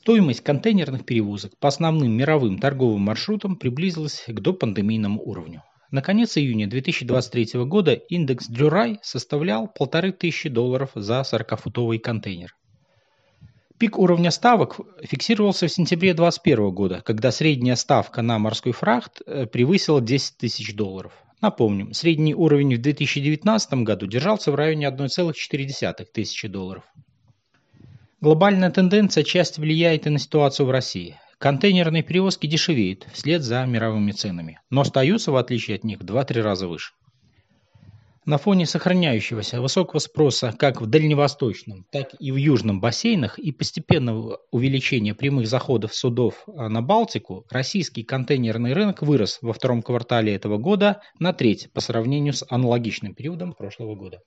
Стоимость контейнерных перевозок по основным мировым торговым маршрутам приблизилась к допандемийному уровню. На конец июня 2023 года индекс Джурай составлял 1500 долларов за 40-футовый контейнер. Пик уровня ставок фиксировался в сентябре 2021 года, когда средняя ставка на морской фрахт э, превысила 10 тысяч долларов. Напомним, средний уровень в 2019 году держался в районе 1,4 тысячи долларов. Глобальная тенденция часто влияет и на ситуацию в России. Контейнерные перевозки дешевеют вслед за мировыми ценами, но остаются, в отличие от них, в 2-3 раза выше. На фоне сохраняющегося высокого спроса как в дальневосточном, так и в южном бассейнах и постепенного увеличения прямых заходов судов на Балтику, российский контейнерный рынок вырос во втором квартале этого года на треть по сравнению с аналогичным периодом прошлого года.